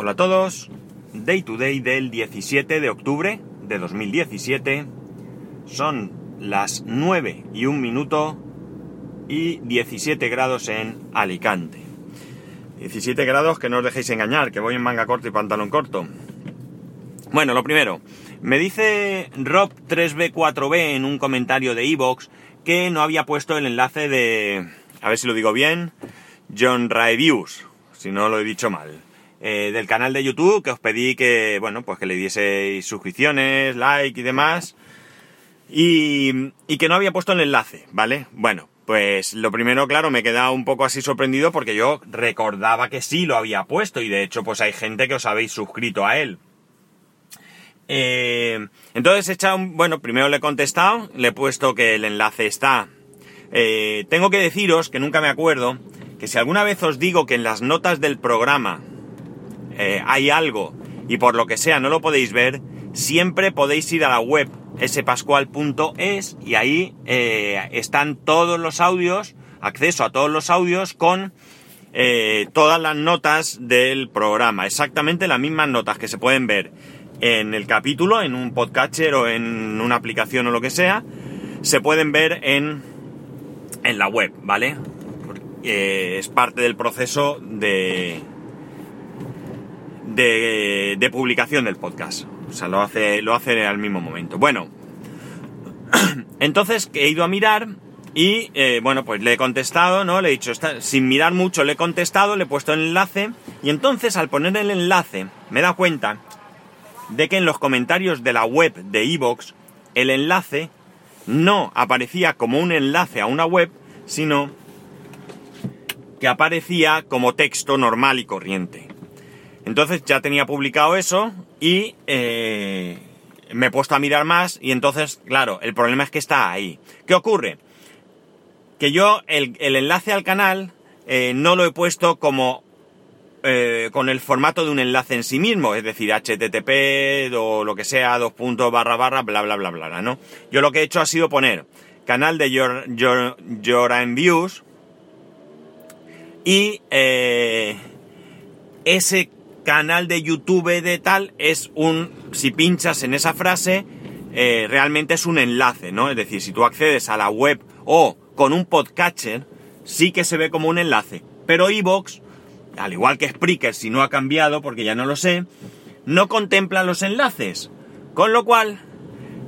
Hola a todos. Day to day del 17 de octubre de 2017. Son las 9 y 1 minuto y 17 grados en Alicante. 17 grados que no os dejéis engañar, que voy en manga corta y pantalón corto. Bueno, lo primero, me dice Rob3B4B en un comentario de Evox que no había puesto el enlace de, a ver si lo digo bien, John Reviews, si no lo he dicho mal. Eh, del canal de YouTube, que os pedí que, bueno, pues que le dieseis suscripciones, like y demás. Y, y que no había puesto el enlace, ¿vale? Bueno, pues lo primero, claro, me he quedado un poco así sorprendido porque yo recordaba que sí lo había puesto y de hecho pues hay gente que os habéis suscrito a él. Eh, entonces he echado, un, bueno, primero le he contestado, le he puesto que el enlace está. Eh, tengo que deciros, que nunca me acuerdo, que si alguna vez os digo que en las notas del programa eh, hay algo y por lo que sea no lo podéis ver, siempre podéis ir a la web spascual.es y ahí eh, están todos los audios, acceso a todos los audios con eh, todas las notas del programa, exactamente las mismas notas que se pueden ver en el capítulo, en un podcatcher o en una aplicación o lo que sea, se pueden ver en, en la web, ¿vale? Es parte del proceso de, de, de, publicación del podcast. O sea, lo hace, lo hace al mismo momento. Bueno, entonces he ido a mirar y, eh, bueno, pues le he contestado, ¿no? Le he dicho, sin mirar mucho, le he contestado, le he puesto el enlace y entonces al poner el enlace me he dado cuenta de que en los comentarios de la web de Evox el enlace no aparecía como un enlace a una web, sino que aparecía como texto normal y corriente. Entonces ya tenía publicado eso y eh, me he puesto a mirar más y entonces, claro, el problema es que está ahí. ¿Qué ocurre? Que yo el, enlace al canal eh, no lo he puesto como eh, con el formato de un enlace en sí mismo, es decir, HTTP o lo que sea, dos puntos barra barra, bla bla bla bla, ¿no? Yo lo que he hecho ha sido poner canal de Your, Your Views y eh, ese canal de YouTube de tal es un, si pinchas en esa frase, eh, realmente es un enlace, ¿no? Es decir, si tú accedes a la web o con un podcatcher, sí que se ve como un enlace. Pero iVoox, al igual que Spreaker, si no ha cambiado, porque ya no lo sé, no contempla los enlaces. Con lo cual,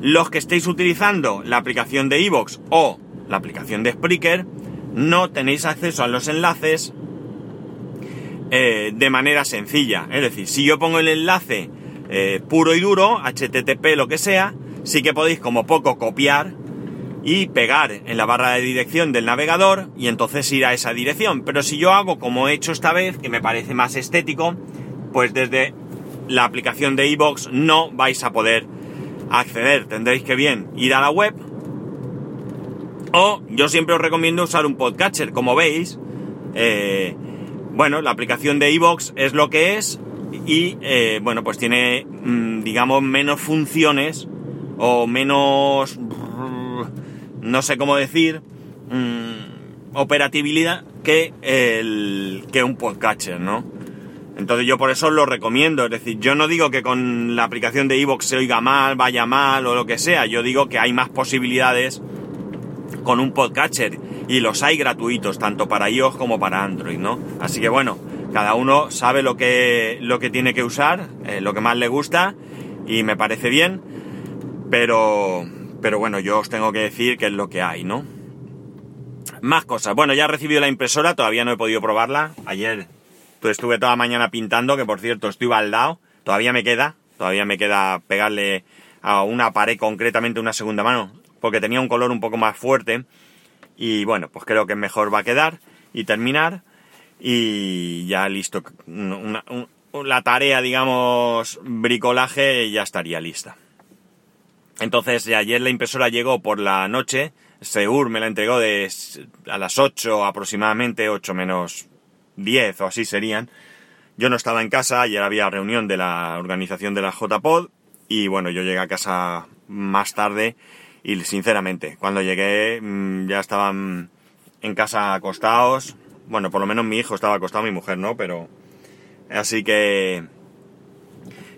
los que estéis utilizando la aplicación de iVoox o la aplicación de Spreaker, no tenéis acceso a los enlaces eh, de manera sencilla. Es decir, si yo pongo el enlace eh, puro y duro, HTTP, lo que sea, sí que podéis como poco copiar y pegar en la barra de dirección del navegador y entonces ir a esa dirección. Pero si yo hago como he hecho esta vez, que me parece más estético, pues desde la aplicación de iVoox no vais a poder acceder. Tendréis que bien ir a la web. O yo siempre os recomiendo usar un podcatcher, como veis. Eh, bueno, la aplicación de iVoox es lo que es y eh, bueno, pues tiene, mmm, digamos, menos funciones o menos, no sé cómo decir, mmm, operatividad que, el, que un podcatcher, ¿no? Entonces yo por eso lo recomiendo, es decir, yo no digo que con la aplicación de iVoox se oiga mal, vaya mal o lo que sea, yo digo que hay más posibilidades con un podcatcher y los hay gratuitos tanto para iOS como para Android, ¿no? Así que bueno, cada uno sabe lo que, lo que tiene que usar, eh, lo que más le gusta y me parece bien, pero, pero bueno, yo os tengo que decir que es lo que hay, ¿no? Más cosas. Bueno, ya he recibido la impresora, todavía no he podido probarla. Ayer pues, estuve toda la mañana pintando, que por cierto estoy baldado, todavía me queda, todavía me queda pegarle a una pared concretamente una segunda mano, porque tenía un color un poco más fuerte y bueno, pues creo que mejor va a quedar y terminar y ya listo, la tarea, digamos, bricolaje ya estaría lista. Entonces, ayer la impresora llegó por la noche, Seur me la entregó de a las 8 aproximadamente, 8 menos 10 o así serían. Yo no estaba en casa, ayer había reunión de la organización de la JPod y bueno, yo llegué a casa más tarde y sinceramente, cuando llegué mm, ya estaban en casa acostados. Bueno, por lo menos mi hijo estaba acostado, mi mujer no, pero... Así que...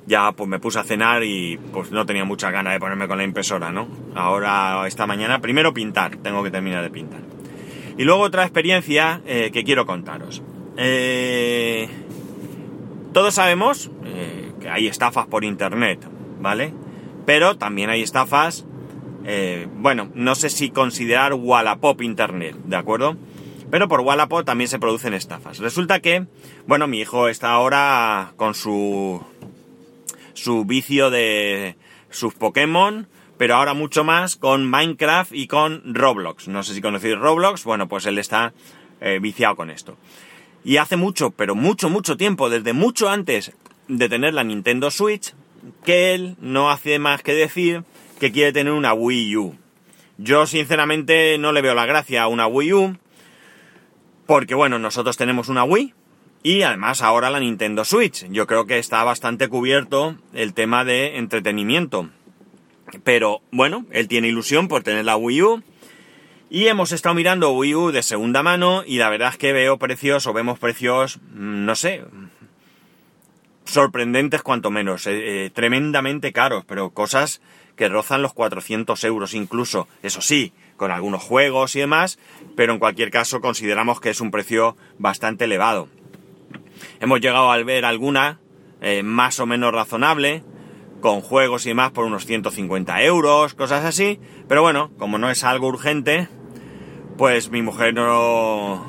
ya pues me puse a cenar y pues no tenía mucha ganas de ponerme con la impresora, ¿no? Ahora, esta mañana, primero pintar, tengo que terminar de pintar. Y luego otra experiencia eh, que quiero contaros. Eh, todos sabemos eh, que hay estafas por internet, ¿vale? Pero también hay estafas, bueno, no sé si considerar Wallapop internet, ¿de acuerdo? Pero por Wallapop también se producen estafas. Resulta que, bueno, mi hijo está ahora con su su vicio de sus Pokémon, pero ahora mucho más con Minecraft y con Roblox. No sé si conocéis Roblox, bueno, pues él está eh, viciado con esto. Y hace mucho, pero mucho, mucho tiempo, desde mucho antes de tener la Nintendo Switch, que él no hace más que decir que quiere tener una Wii U. Yo sinceramente no le veo la gracia a una Wii U, porque bueno, nosotros tenemos una Wii, y además ahora la Nintendo Switch. Yo creo que está bastante cubierto el tema de entretenimiento. Pero bueno, él tiene ilusión por tener la Wii U. Y hemos estado mirando Wii U de segunda mano y la verdad es que veo precios o vemos precios, mm, no sé, sorprendentes cuanto menos, eh, eh, tremendamente caros, pero cosas que rozan los 400 euros incluso. Eso sí, con algunos juegos y demás, pero en cualquier caso consideramos que es un precio bastante elevado. Hemos llegado a ver alguna eh, más o menos razonable, con juegos y demás por unos 150 euros, cosas así. Pero bueno, como no es algo urgente, pues mi mujer no,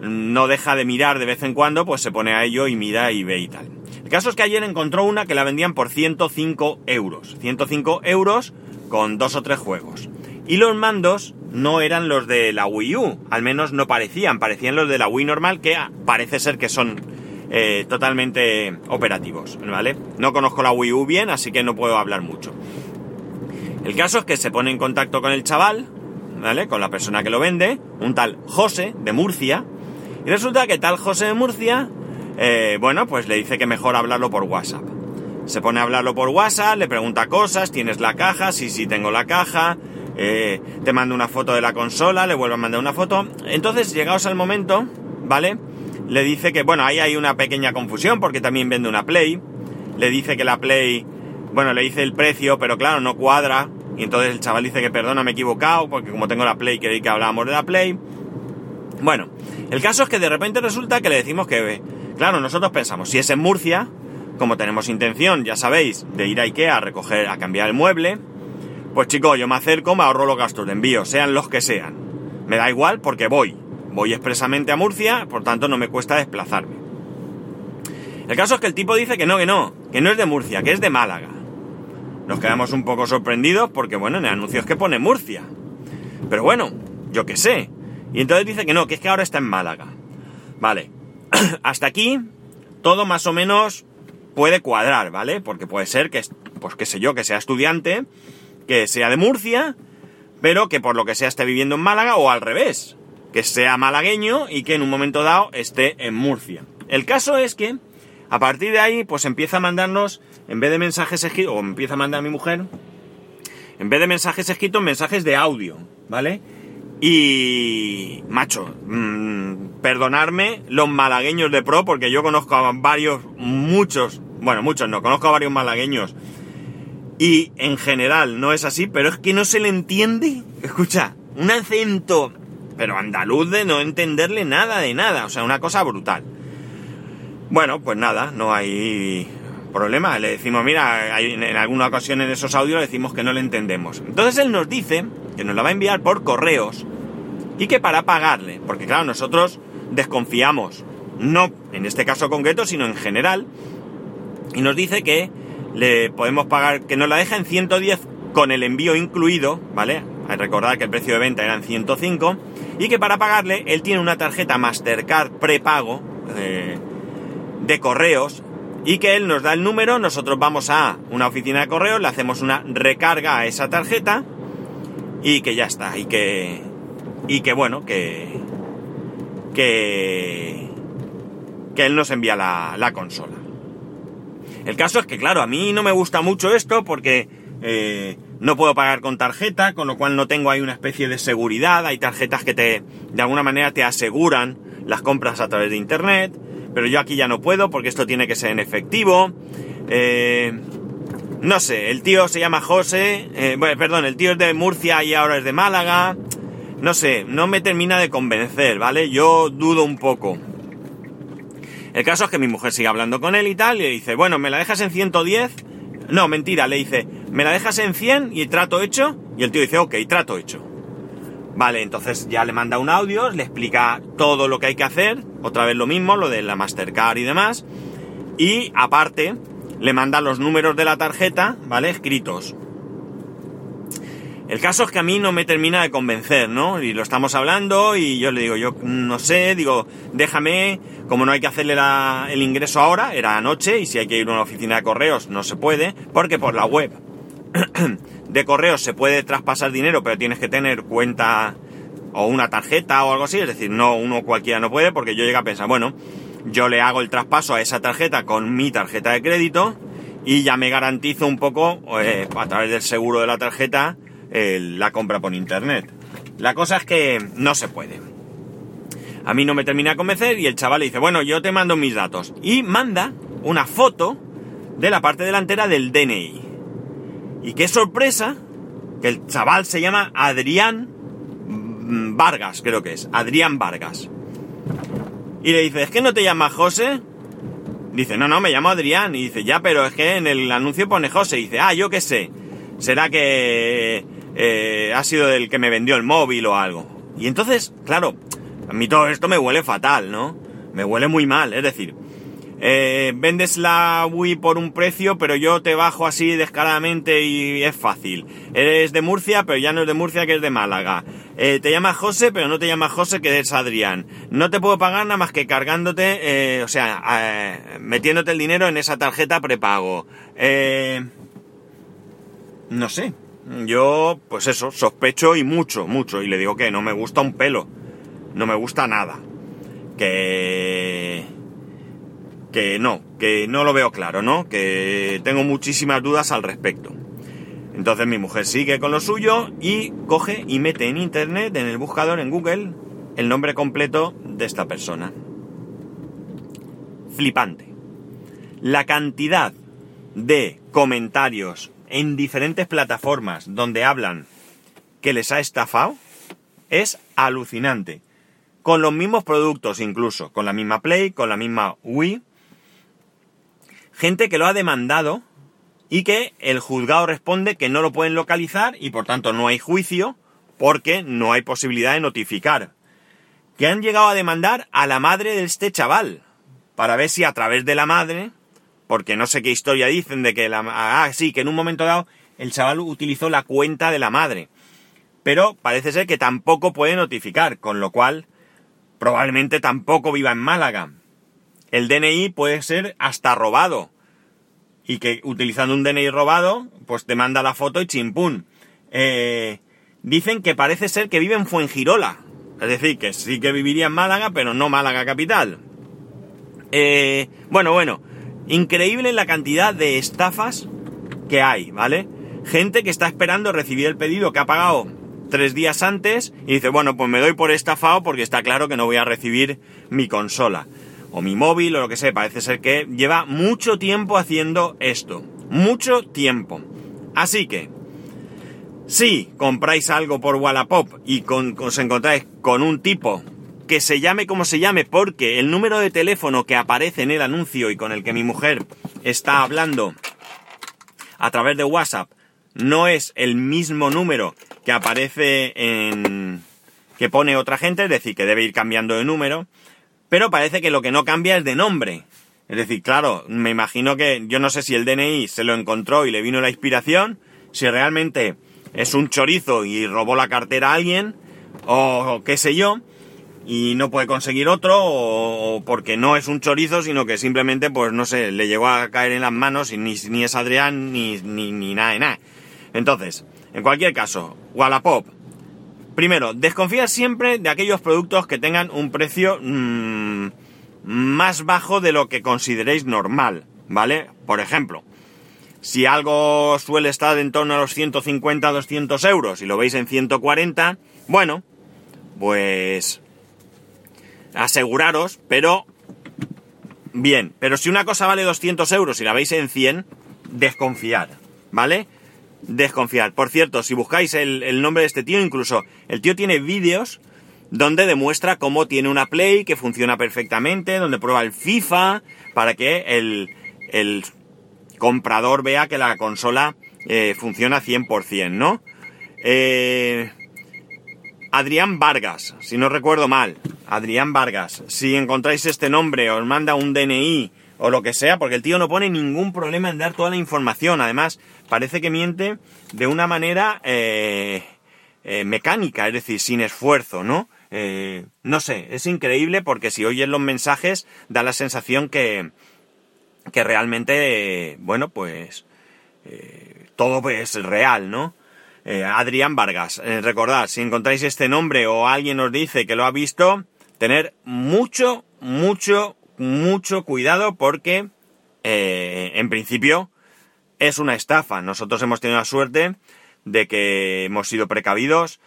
no deja de mirar de vez en cuando, pues se pone a ello y mira y ve y tal. Caso es que ayer encontró una que la vendían por 105 euros. 105 euros con dos o tres juegos. Y los mandos no eran los de la Wii U, al menos no parecían, parecían los de la Wii normal, que parece ser que son eh, totalmente operativos, ¿vale? No conozco la Wii U bien, así que no puedo hablar mucho. El caso es que se pone en contacto con el chaval, ¿vale? Con la persona que lo vende, un tal José de Murcia, y resulta que tal José de Murcia, eh, bueno, pues le dice que mejor hablarlo por WhatsApp. Se pone a hablarlo por WhatsApp, le pregunta cosas, ¿tienes la caja? Sí, sí, tengo la caja. Eh, te mando una foto de la consola, le vuelvo a mandar una foto. Entonces, llegados al momento, ¿vale? Le dice que, bueno, ahí hay una pequeña confusión porque también vende una Play. Le dice que la Play, bueno, le dice el precio, pero claro, no cuadra. Y entonces el chaval dice que perdona, me he equivocado, porque como tengo la Play, creí que hablábamos de la Play. Bueno, el caso es que de repente resulta que le decimos que, claro, nosotros pensamos, si es en Murcia, como tenemos intención, ya sabéis, de ir a Ikea a recoger, a cambiar el mueble, pues chicos, yo me acerco, me ahorro los gastos de envío, sean los que sean. Me da igual porque voy. Voy expresamente a Murcia, por tanto no me cuesta desplazarme. El caso es que el tipo dice que no, que no, que no es de Murcia, que es de Málaga. Nos quedamos un poco sorprendidos porque, bueno, en el anuncio es que pone Murcia. Pero bueno, yo qué sé. Y entonces dice que no, que es que ahora está en Málaga. Vale. Hasta aquí, todo más o menos puede cuadrar, ¿vale? Porque puede ser que, pues qué sé yo, que sea estudiante que sea de Murcia, pero que por lo que sea esté viviendo en Málaga o al revés, que sea malagueño y que en un momento dado esté en Murcia. El caso es que a partir de ahí pues empieza a mandarnos, en vez de mensajes escritos, o empieza a mandar a mi mujer, en vez de mensajes escritos, mensajes de audio, ¿vale? Y, macho, mmm, perdonarme los malagueños de pro, porque yo conozco a varios, muchos, bueno, muchos no, conozco a varios malagueños y en general no es así, pero es que no se le entiende. Escucha, un acento, pero andaluz de no entenderle nada de nada, o sea, una cosa brutal. Bueno, pues nada, no hay problema. Le decimos, mira, en alguna ocasión en esos audios le decimos que no le entendemos. Entonces él nos dice que nos la va a enviar por correos y que para pagarle, porque claro, nosotros desconfiamos, no en este caso concreto, sino en general, y nos dice que le podemos pagar, que nos la deja en 110 con el envío incluido, ¿vale? Hay que recordar que el precio de venta era en 105 y que para pagarle él tiene una tarjeta Mastercard prepago eh, de correos y que él nos da el número, nosotros vamos a una oficina de correos, le hacemos una recarga a esa tarjeta y que ya está, y que y que bueno, que que que él nos envía la, la consola. El caso es que, claro, a mí no me gusta mucho esto porque eh, no puedo pagar con tarjeta, con lo cual no tengo ahí una especie de seguridad. Hay tarjetas que te, de alguna manera, te aseguran las compras a través de internet, pero yo aquí ya no puedo porque esto tiene que ser en efectivo. Eh, no sé, el tío se llama José, eh, bueno, perdón, el tío es de Murcia y ahora es de Málaga. No sé, no me termina de convencer, ¿vale? Yo dudo un poco. El caso es que mi mujer sigue hablando con él y tal, y le dice, bueno, ¿me la dejas en 110? No, mentira, le dice, ¿me la dejas en 100 y trato hecho? Y el tío dice, ok, trato hecho. Vale, entonces ya le manda un audio, le explica todo lo que hay que hacer, otra vez lo mismo, lo de la Mastercard y demás, y aparte le manda los números de la tarjeta, ¿vale? Escritos. El caso es que a mí no me termina de convencer, ¿no? Y lo estamos hablando y yo le digo, yo no sé, digo, déjame, como no hay que hacerle el ingreso ahora, era anoche y si hay que ir a una oficina de correos no se puede, porque por la web de correos se puede traspasar dinero, pero tienes que tener cuenta o una tarjeta o algo así, es decir, no uno cualquiera no puede, porque yo llego a pensar, bueno, yo le hago el traspaso a esa tarjeta con mi tarjeta de crédito y ya me garantizo un poco, eh, a través del seguro de la tarjeta, la compra por internet. La cosa es que no se puede. A mí no me termina de convencer y el chaval le dice, bueno, yo te mando mis datos. Y manda una foto de la parte delantera del DNI. Y qué sorpresa, que el chaval se llama Adrián Vargas, creo que es. Adrián Vargas. Y le dice, ¿es que no te llamas José? Dice, no, no, me llamo Adrián. Y dice, ya, pero es que en el anuncio pone José. Y dice, ah, yo qué sé. Será que eh, ha sido el que me vendió el móvil o algo. Y entonces, claro, a mí todo esto me huele fatal, ¿no? Me huele muy mal, es decir, eh, vendes la Wii por un precio, pero yo te bajo así descaradamente y es fácil. Eres de Murcia, pero ya no es de Murcia, que es de Málaga. Eh, te llamas José, pero no te llamas José, que es Adrián. No te puedo pagar nada más que cargándote, o sea, metiéndote el dinero en esa tarjeta prepago. no sé, yo, pues eso, sospecho y mucho, mucho. Y le digo que no me gusta un pelo. No me gusta nada. Que... Que no, que no lo veo claro, ¿no? Que tengo muchísimas dudas al respecto. Entonces mi mujer sigue con lo suyo y coge y mete en internet, en el buscador, en Google, el nombre completo de esta persona. Flipante. La cantidad de comentarios en diferentes plataformas donde hablan que les ha estafado es alucinante. Con los mismos productos incluso, con la misma Play, con la misma Wii. Gente que lo ha demandado y que el juzgado responde que no lo pueden localizar y por tanto no hay juicio porque no hay posibilidad de notificar. Que han llegado a demandar a la madre de este chaval para ver si a través de la madre porque no sé qué historia dicen de que la... Ah, sí, que en un momento dado el chaval utilizó la cuenta de la madre. Pero parece ser que tampoco puede notificar, con lo cual probablemente tampoco viva en Málaga. El DNI puede ser hasta robado. Y que utilizando un DNI robado, pues te manda la foto y chimpún. Eh, dicen que parece ser que vive en Fuengirola. Es decir, que sí que viviría en Málaga, pero no Málaga capital. Eh, bueno, bueno. Increíble la cantidad de estafas que hay, ¿vale? Gente que está esperando recibir el pedido que ha pagado tres días antes y dice, bueno, pues me doy por estafado porque está claro que no voy a recibir mi consola o mi móvil o lo que sea. Parece ser que lleva mucho tiempo haciendo esto. Mucho tiempo. Así que, si compráis algo por Wallapop y os encontráis con un tipo que se llame como se llame, porque el número de teléfono que aparece en el anuncio y con el que mi mujer está hablando a través de WhatsApp no es el mismo número que aparece en... que pone otra gente, es decir, que debe ir cambiando de número, pero parece que lo que no cambia es de nombre. Es decir, claro, me imagino que yo no sé si el DNI se lo encontró y le vino la inspiración, si realmente es un chorizo y robó la cartera a alguien, o qué sé yo, y no puede conseguir otro o, porque no es un chorizo, sino que simplemente, pues no sé, le llegó a caer en las manos y ni, ni es Adrián ni, ni, nada de nada. Entonces, en cualquier caso, Wallapop. Primero, desconfía siempre de aquellos productos que tengan un precio mm, más bajo de lo que consideréis normal, ¿vale? Por ejemplo, si algo suele estar en torno a los 150, 200 euros y lo veis en 140, bueno, pues aseguraros, pero bien. Pero si una cosa vale 200 euros y la veis en 100, desconfiar, ¿vale? Desconfiar. Por cierto, si buscáis el, el nombre de este tío, incluso el tío tiene vídeos donde demuestra cómo tiene una Play que funciona perfectamente, donde prueba el FIFA para que el, el comprador vea que la consola eh, funciona 100%, ¿no? Eh, Adrián Vargas, si no recuerdo mal, Adrián Vargas, si encontráis este nombre, os manda un DNI o lo que sea, porque el tío no pone ningún problema en dar toda la información, además parece que miente de una manera eh, mecánica, es decir, sin esfuerzo, ¿no? no sé, es increíble porque si oyes los mensajes da la sensación que, que realmente, bueno, pues eh, todo es real, ¿no? Eh, Adrián Vargas, eh, recordad, si encontráis este nombre o alguien os dice que lo ha visto, tener mucho, mucho, mucho cuidado porque, en principio, es una estafa. Nosotros hemos tenido la suerte de que hemos sido precavidos,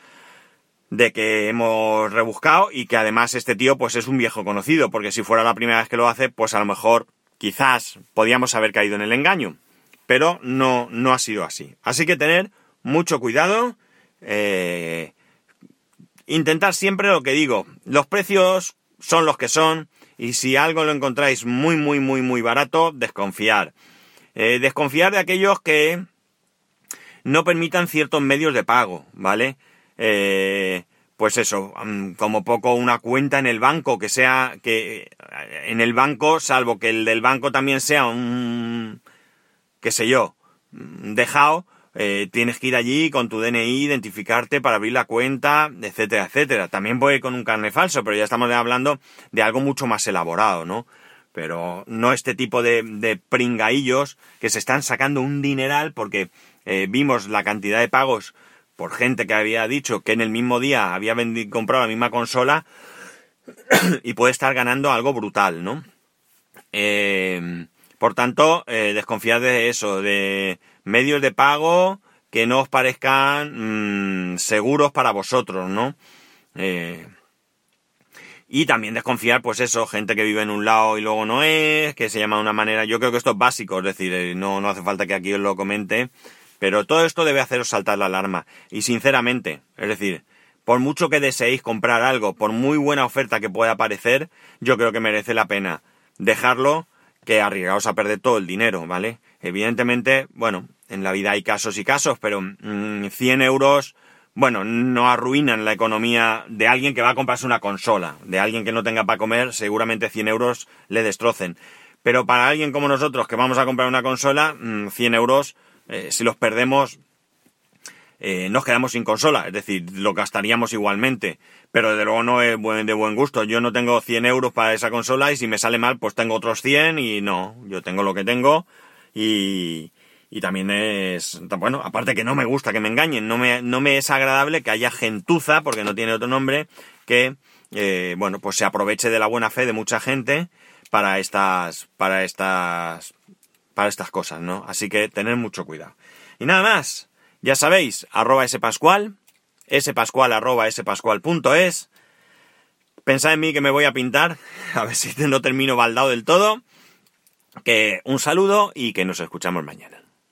de que hemos rebuscado y que además este tío pues es un viejo conocido, porque si fuera la primera vez que lo hace, pues a lo mejor quizás podíamos haber caído en el engaño, pero no, no ha sido así. Así que tener mucho cuidado, eh, intentar siempre lo que digo, los precios son los que son y si algo lo encontráis muy, muy, muy, muy barato, desconfiar. Eh, desconfiar de aquellos que no permitan ciertos medios de pago, ¿vale? Eh, pues eso, como poco una cuenta en el banco, que sea, que en el banco, salvo que el del banco también sea un, qué sé yo, dejado, eh, tienes que ir allí con tu DNI, identificarte para abrir la cuenta, etcétera, etcétera. También puede con un carne falso, pero ya estamos hablando de algo mucho más elaborado, ¿no? Pero no este tipo de, de pringaillos que se están sacando un dineral porque eh, vimos la cantidad de pagos por gente que había dicho que en el mismo día había vendido, comprado la misma consola y puede estar ganando algo brutal, ¿no? Eh, por tanto, eh, desconfiad de eso, de medios de pago que no os parezcan mm, seguros para vosotros, ¿no? Eh, y también desconfiar, pues eso, gente que vive en un lado y luego no es, que se llama de una manera. Yo creo que esto es básico, es decir, no, no hace falta que aquí os lo comente. Pero todo esto debe haceros saltar la alarma. Y sinceramente, es decir, por mucho que deseéis comprar algo, por muy buena oferta que pueda parecer, yo creo que merece la pena dejarlo que arriesgaos a perder todo el dinero, ¿vale? Evidentemente, bueno, en la vida hay casos y casos, pero 100 mm, euros, bueno, no arruinan la economía de alguien que va a comprarse una consola, de alguien que no tenga para comer, seguramente 100 euros le destrocen. Pero para alguien como nosotros que vamos a comprar una consola, 100 mm, euros eh, si los perdemos, eh, nos quedamos sin consola, es decir, lo gastaríamos igualmente, pero de luego no es de buen gusto. Yo no tengo 100 euros para esa consola y si me sale mal, pues tengo otros 100 y no, yo tengo lo que tengo y, y también es, bueno, aparte que no me gusta que me engañen, no me, no me es agradable que haya gentuza, porque no tiene otro nombre, que, eh, bueno, pues se aproveche de la buena fe de mucha gente para estas, para estas para estas cosas, ¿no? Así que tener mucho cuidado. Y nada más, ya sabéis, arroba spascual, spascual arroba spascual.es. Pensad en mí que me voy a pintar, a ver si no termino baldado del todo. Que un saludo y que nos escuchamos mañana.